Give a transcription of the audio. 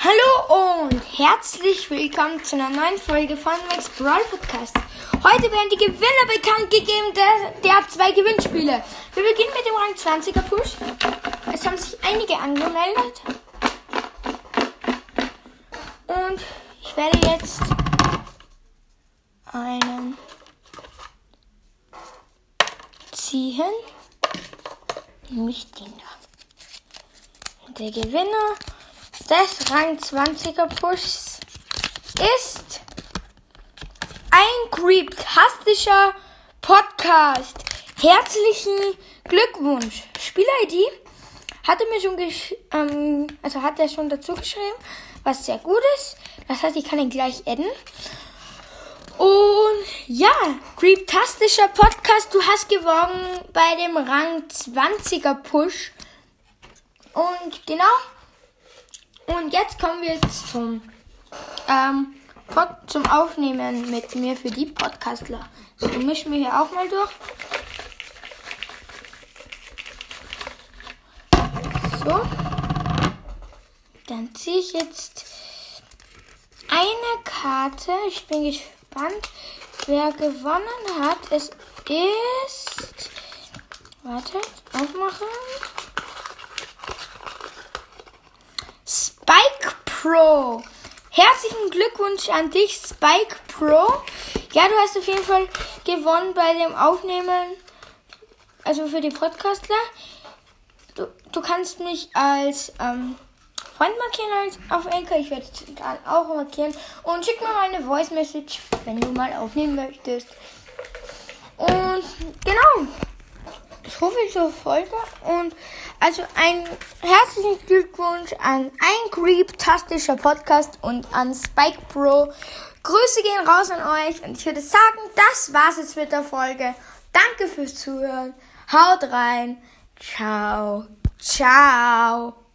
Hallo und herzlich willkommen zu einer neuen Folge von Max Brawl Podcast. Heute werden die Gewinner bekannt gegeben der, der zwei Gewinnspiele. Wir beginnen mit dem Rang 20er Push. Es haben sich einige angemeldet. Und ich werde jetzt einen ziehen. Nämlich den da. Der Gewinner des Rang 20er Pushs ist ein creeptastischer Podcast. Herzlichen Glückwunsch. Spiel-ID hatte mir schon ähm, also hat er schon dazu geschrieben, was sehr gut ist. Das heißt, ich kann ihn gleich adden. Und ja, creeptastischer Podcast, du hast gewonnen bei dem Rang 20er Push. Und genau, und jetzt kommen wir zum, ähm, zum Aufnehmen mit mir für die Podcastler. So, mischen wir hier auch mal durch. So. Dann ziehe ich jetzt eine Karte. Ich bin gespannt, wer gewonnen hat. Es ist. Warte, aufmachen. Spike Pro. Herzlichen Glückwunsch an dich, Spike Pro. Ja, du hast auf jeden Fall gewonnen bei dem Aufnehmen, also für die Podcastler. Du, du kannst mich als ähm, Freund markieren als auf Anchor. Ich werde es auch markieren. Und schick mir mal eine Voice Message, wenn du mal aufnehmen möchtest. Und genau so viel zur Folge und also ein herzlichen Glückwunsch an ein creeptastischer Podcast und an Spike Pro. Grüße gehen raus an euch und ich würde sagen, das war's jetzt mit der Folge. Danke fürs Zuhören. Haut rein. Ciao. Ciao.